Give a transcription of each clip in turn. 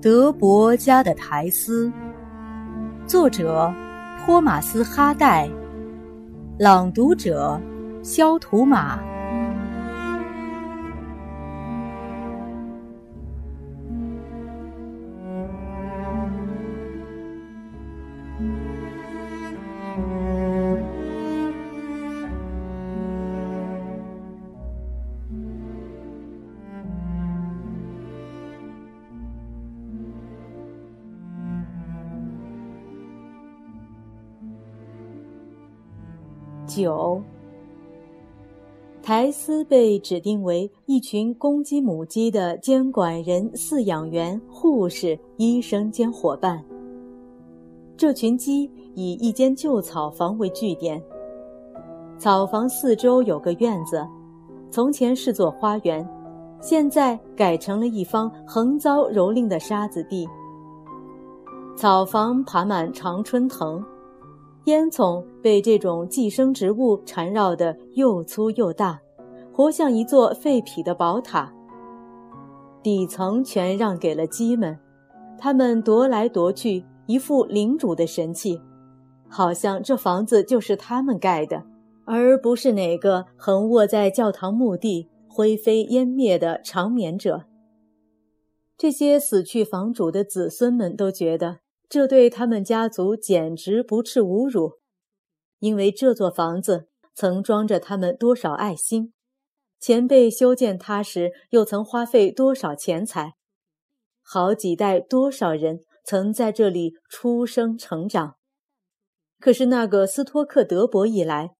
德伯家的苔丝，作者托马斯·哈代，朗读者肖图马。九，苔丝被指定为一群公鸡母鸡的监管人、饲养员、护士、医生兼伙伴。这群鸡以一间旧草房为据点，草房四周有个院子，从前是座花园，现在改成了一方横遭蹂躏的沙子地。草房爬满常春藤。烟囱被这种寄生植物缠绕得又粗又大，活像一座废匹的宝塔。底层全让给了鸡们，它们踱来踱去，一副领主的神气，好像这房子就是他们盖的，而不是哪个横卧在教堂墓地、灰飞烟灭的长眠者。这些死去房主的子孙们都觉得。这对他们家族简直不啻侮辱，因为这座房子曾装着他们多少爱心，前辈修建它时又曾花费多少钱财，好几代多少人曾在这里出生成长。可是那个斯托克德伯一来，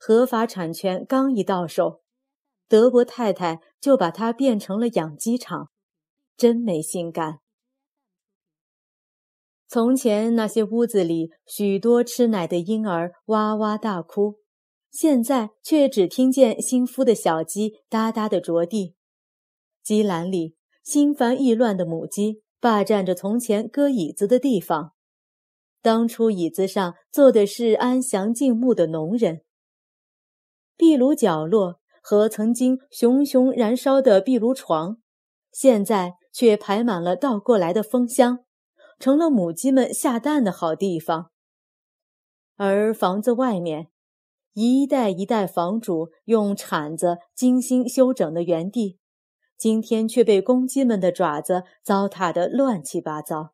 合法产权刚一到手，德伯太太就把它变成了养鸡场，真没心肝。从前那些屋子里，许多吃奶的婴儿哇哇大哭，现在却只听见新孵的小鸡哒哒的着地。鸡栏里心烦意乱的母鸡霸占着从前搁椅子的地方，当初椅子上坐的是安详静穆的农人。壁炉角落和曾经熊熊燃烧的壁炉床，现在却排满了倒过来的蜂箱。成了母鸡们下蛋的好地方，而房子外面，一代一代房主用铲子精心修整的园地，今天却被公鸡们的爪子糟蹋得乱七八糟。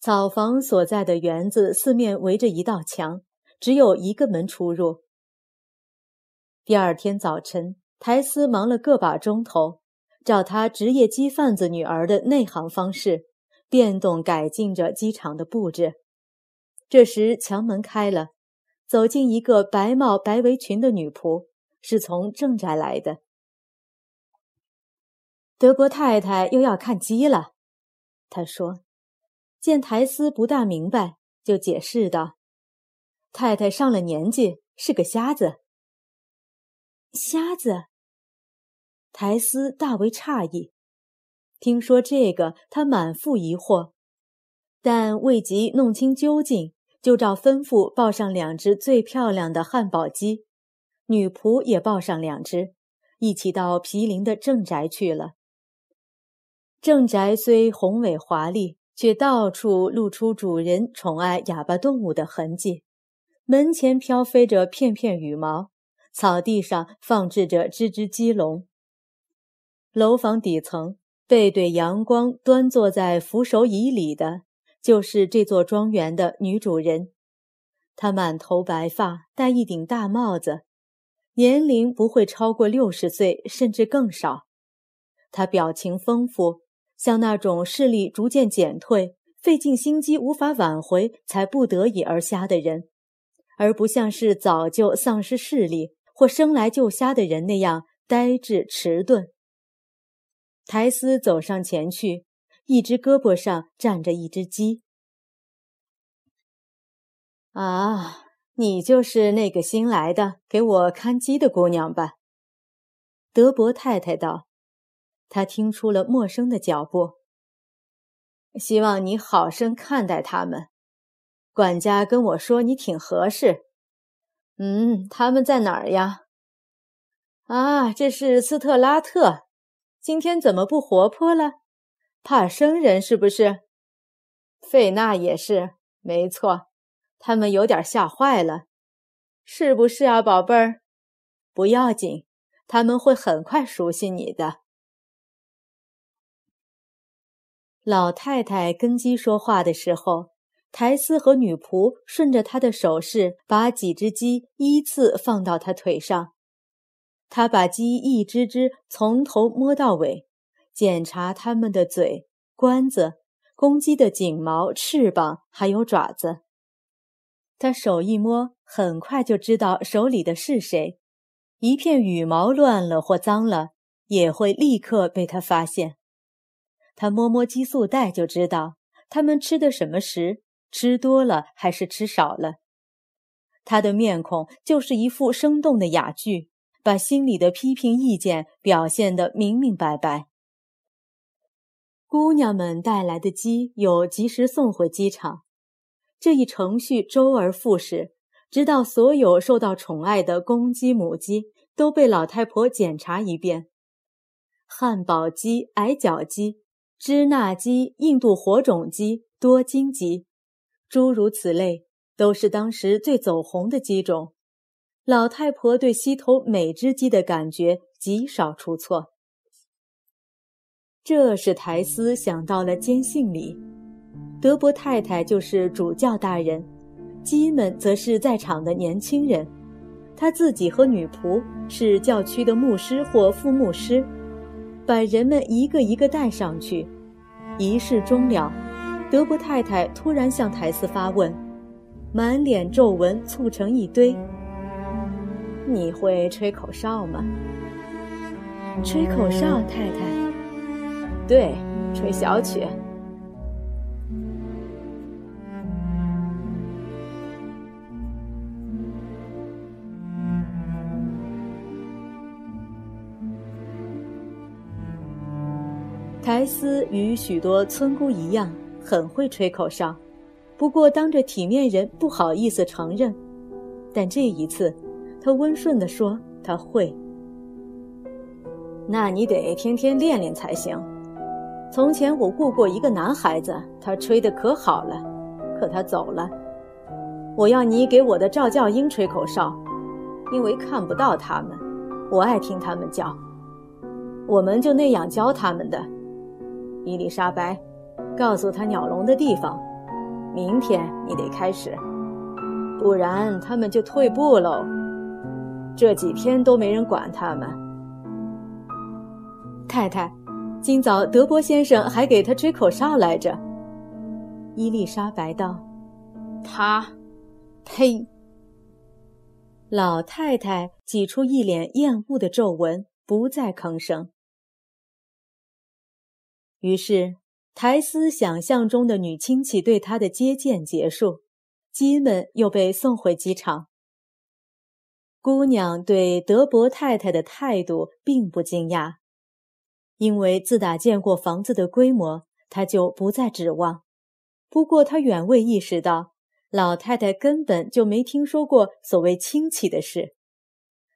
草房所在的园子四面围着一道墙，只有一个门出入。第二天早晨，苔丝忙了个把钟头。照他职业鸡贩子女儿的内行方式，变动改进着机场的布置。这时墙门开了，走进一个白帽白围裙的女仆，是从正宅来的。德国太太又要看鸡了，她说。见苔丝不大明白，就解释道：“太太上了年纪，是个瞎子。”瞎子。苔丝大为诧异，听说这个，他满腹疑惑，但未及弄清究竟，就照吩咐抱上两只最漂亮的汉堡鸡，女仆也抱上两只，一起到毗邻的正宅去了。正宅虽宏伟华丽，却到处露出主人宠爱哑巴动物的痕迹，门前飘飞着片片羽毛，草地上放置着只只鸡笼。楼房底层背对阳光，端坐在扶手椅里的，就是这座庄园的女主人。她满头白发，戴一顶大帽子，年龄不会超过六十岁，甚至更少。她表情丰富，像那种视力逐渐减退、费尽心机无法挽回才不得已而瞎的人，而不像是早就丧失视力或生来就瞎的人那样呆滞迟钝。苔丝走上前去，一只胳膊上站着一只鸡。啊，你就是那个新来的给我看鸡的姑娘吧？德伯太太道。她听出了陌生的脚步。希望你好生看待他们。管家跟我说你挺合适。嗯，他们在哪儿呀？啊，这是斯特拉特，今天怎么不活泼了？怕生人是不是？费娜也是，没错，他们有点吓坏了，是不是啊，宝贝儿？不要紧，他们会很快熟悉你的。老太太跟鸡说话的时候，苔丝和女仆顺着她的手势，把几只鸡依次放到她腿上。他把鸡一只只从头摸到尾，检查它们的嘴、冠子、公鸡的颈毛、翅膀还有爪子。他手一摸，很快就知道手里的是谁。一片羽毛乱了或脏了，也会立刻被他发现。他摸摸激素袋，就知道他们吃的什么食，吃多了还是吃少了。他的面孔就是一副生动的哑剧，把心里的批评意见表现得明明白白。姑娘们带来的鸡有及时送回机场，这一程序周而复始，直到所有受到宠爱的公鸡、母鸡都被老太婆检查一遍。汉堡鸡、矮脚鸡。支那鸡、印度火种鸡、多金鸡，诸如此类，都是当时最走红的鸡种。老太婆对西头每只鸡的感觉极少出错。这是苔丝想到了坚信里，德伯太太就是主教大人，鸡们则是在场的年轻人，他自己和女仆是教区的牧师或副牧师。把人们一个一个带上去，仪式终了，德伯太太突然向苔丝发问，满脸皱纹簇成一堆：“你会吹口哨吗？”“吹口哨，太太。”“对，吹小曲。”苔丝与许多村姑一样，很会吹口哨，不过当着体面人不好意思承认。但这一次，他温顺地说：“他会。”那你得天天练练才行。从前我雇过一个男孩子，他吹得可好了，可他走了。我要你给我的赵教英吹口哨，因为看不到他们，我爱听他们叫。我们就那样教他们的。伊丽莎白，告诉他鸟笼的地方。明天你得开始，不然他们就退步喽。这几天都没人管他们。太太，今早德伯先生还给他吹口哨来着。伊丽莎白道：“他，呸！”老太太挤出一脸厌恶的皱纹，不再吭声。于是，苔丝想象中的女亲戚对她的接见结束，鸡们又被送回机场。姑娘对德伯太太的态度并不惊讶，因为自打见过房子的规模，她就不再指望。不过，她远未意识到，老太太根本就没听说过所谓亲戚的事。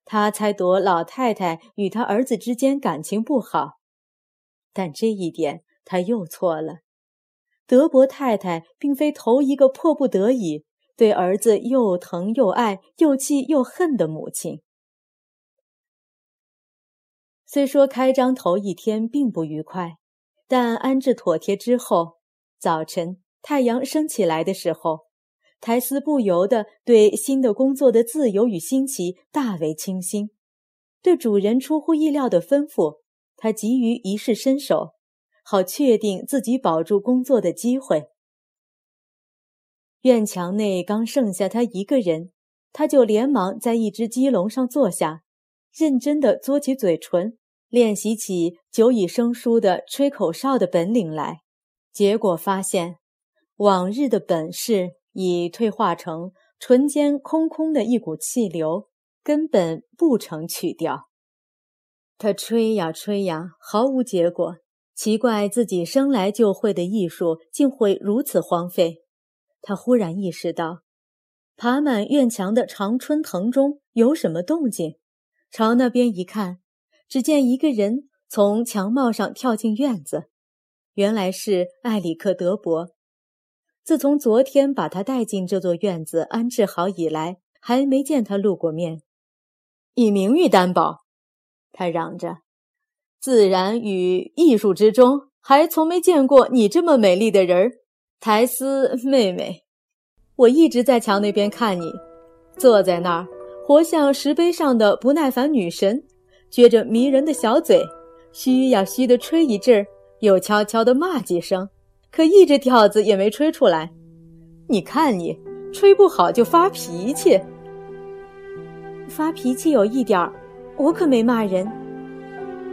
她猜度老太太与她儿子之间感情不好。但这一点她又错了。德伯太太并非头一个迫不得已对儿子又疼又爱又气又恨的母亲。虽说开张头一天并不愉快，但安置妥帖之后，早晨太阳升起来的时候，苔丝不由得对新的工作的自由与新奇大为倾心，对主人出乎意料的吩咐。他急于一试身手，好确定自己保住工作的机会。院墙内刚剩下他一个人，他就连忙在一只鸡笼上坐下，认真地嘬起嘴唇，练习起久已生疏的吹口哨的本领来。结果发现，往日的本事已退化成唇间空空的一股气流，根本不成曲调。他吹呀吹呀，毫无结果。奇怪自己生来就会的艺术，竟会如此荒废。他忽然意识到，爬满院墙的常春藤中有什么动静，朝那边一看，只见一个人从墙帽上跳进院子，原来是埃里克德伯。自从昨天把他带进这座院子安置好以来，还没见他露过面。以名誉担保，他嚷着：“自然与艺术之中，还从没见过你这么美丽的人儿，苔丝妹妹。我一直在墙那边看你，坐在那儿，活像石碑上的不耐烦女神，撅着迷人的小嘴，嘘呀嘘的吹一阵儿，又悄悄的骂几声，可一只调子也没吹出来。你看你，吹不好就发脾气。”发脾气有一点儿，我可没骂人。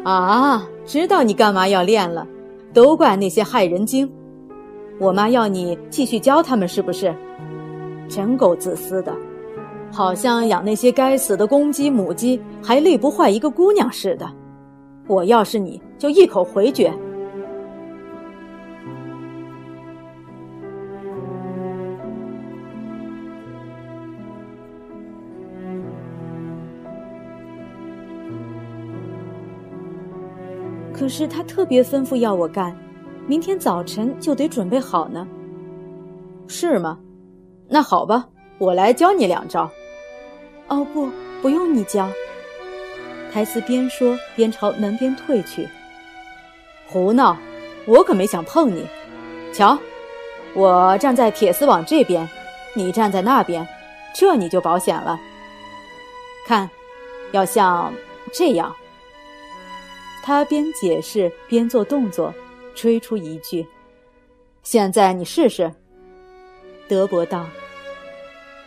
啊，知道你干嘛要练了，都怪那些害人精。我妈要你继续教他们，是不是？真够自私的，好像养那些该死的公鸡母鸡还累不坏一个姑娘似的。我要是你就一口回绝。可是他特别吩咐要我干，明天早晨就得准备好呢。是吗？那好吧，我来教你两招。哦不，不用你教。苔丝边说边朝门边退去。胡闹！我可没想碰你。瞧，我站在铁丝网这边，你站在那边，这你就保险了。看，要像这样。他边解释边做动作，吹出一句：“现在你试试。”德伯道。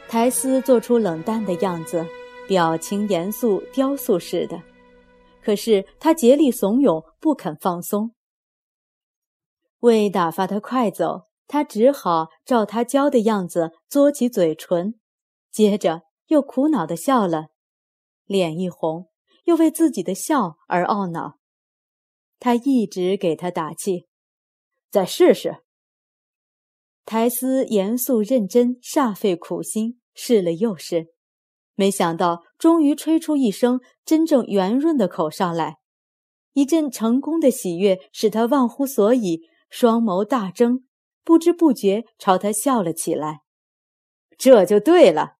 苔丝做出冷淡的样子，表情严肃，雕塑似的。可是他竭力怂恿，不肯放松。为打发他快走，他只好照他教的样子嘬起嘴唇，接着又苦恼地笑了，脸一红，又为自己的笑而懊恼。他一直给他打气，再试试。苔丝严肃认真，煞费苦心，试了又试，没想到终于吹出一声真正圆润的口哨来。一阵成功的喜悦使他忘乎所以，双眸大睁，不知不觉朝他笑了起来。这就对了，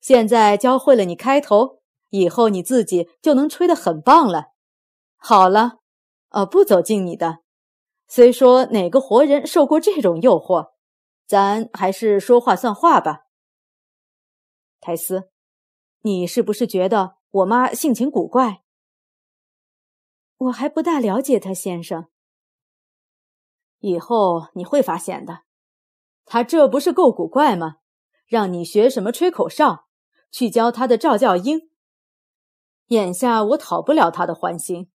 现在教会了你开头，以后你自己就能吹得很棒了。好了。呃，不走近你的。虽说哪个活人受过这种诱惑，咱还是说话算话吧。泰斯，你是不是觉得我妈性情古怪？我还不大了解她，先生。以后你会发现的。她这不是够古怪吗？让你学什么吹口哨，去教她的赵教英。眼下我讨不了她的欢心，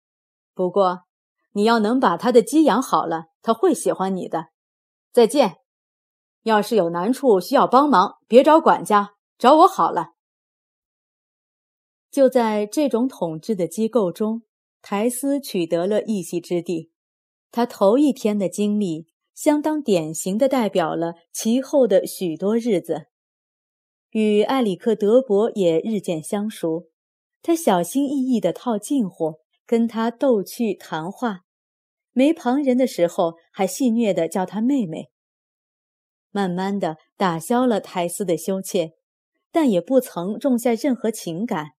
不过。你要能把他的鸡养好了，他会喜欢你的。再见。要是有难处需要帮忙，别找管家，找我好了。就在这种统治的机构中，苔丝取得了一席之地。他头一天的经历，相当典型的代表了其后的许多日子。与埃里克德伯也日渐相熟，他小心翼翼地套近乎。跟他逗趣谈话，没旁人的时候还戏谑地叫他妹妹。慢慢的打消了苔丝的羞怯，但也不曾种下任何情感，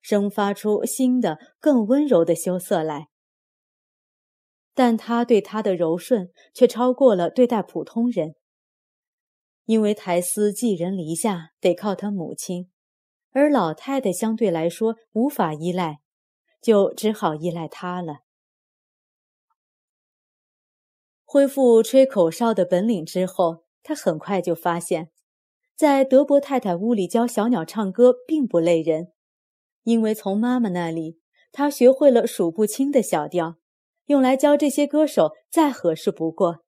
生发出新的更温柔的羞涩来。但他对他的柔顺却超过了对待普通人，因为苔丝寄人篱下，得靠他母亲，而老太太相对来说无法依赖。就只好依赖他了。恢复吹口哨的本领之后，他很快就发现，在德伯太太屋里教小鸟唱歌并不累人，因为从妈妈那里，他学会了数不清的小调，用来教这些歌手再合适不过。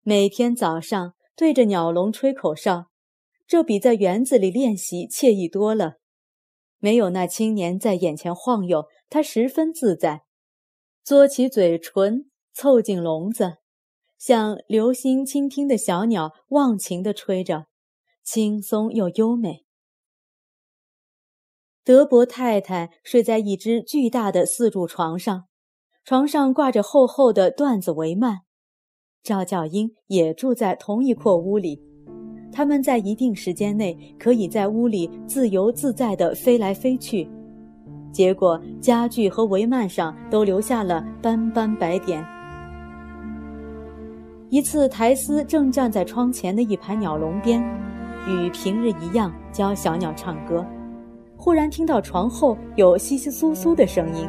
每天早上对着鸟笼吹口哨，这比在园子里练习惬意多了。没有那青年在眼前晃悠，他十分自在，嘬起嘴唇，凑近笼子，像留心倾听的小鸟忘情地吹着，轻松又优美。德伯太太睡在一只巨大的四柱床上，床上挂着厚厚的缎子帷幔。赵教英也住在同一阔屋里，他们在一定时间内可以在屋里自由自在地飞来飞去。结果家具和帷幔上都留下了斑斑白点。一次，苔丝正站在窗前的一排鸟笼边，与平日一样教小鸟唱歌。忽然听到床后有窸窸窣窣的声音，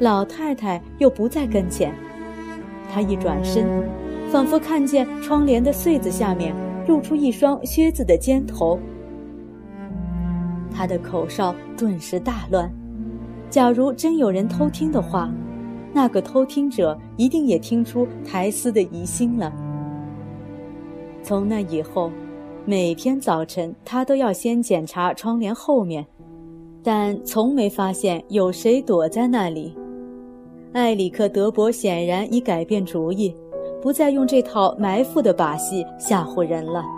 老太太又不在跟前。她一转身，仿佛看见窗帘的穗子下面露出一双靴子的尖头。他的口哨顿时大乱。假如真有人偷听的话，那个偷听者一定也听出苔丝的疑心了。从那以后。每天早晨，他都要先检查窗帘后面，但从没发现有谁躲在那里。埃里克·德伯显然已改变主意，不再用这套埋伏的把戏吓唬人了。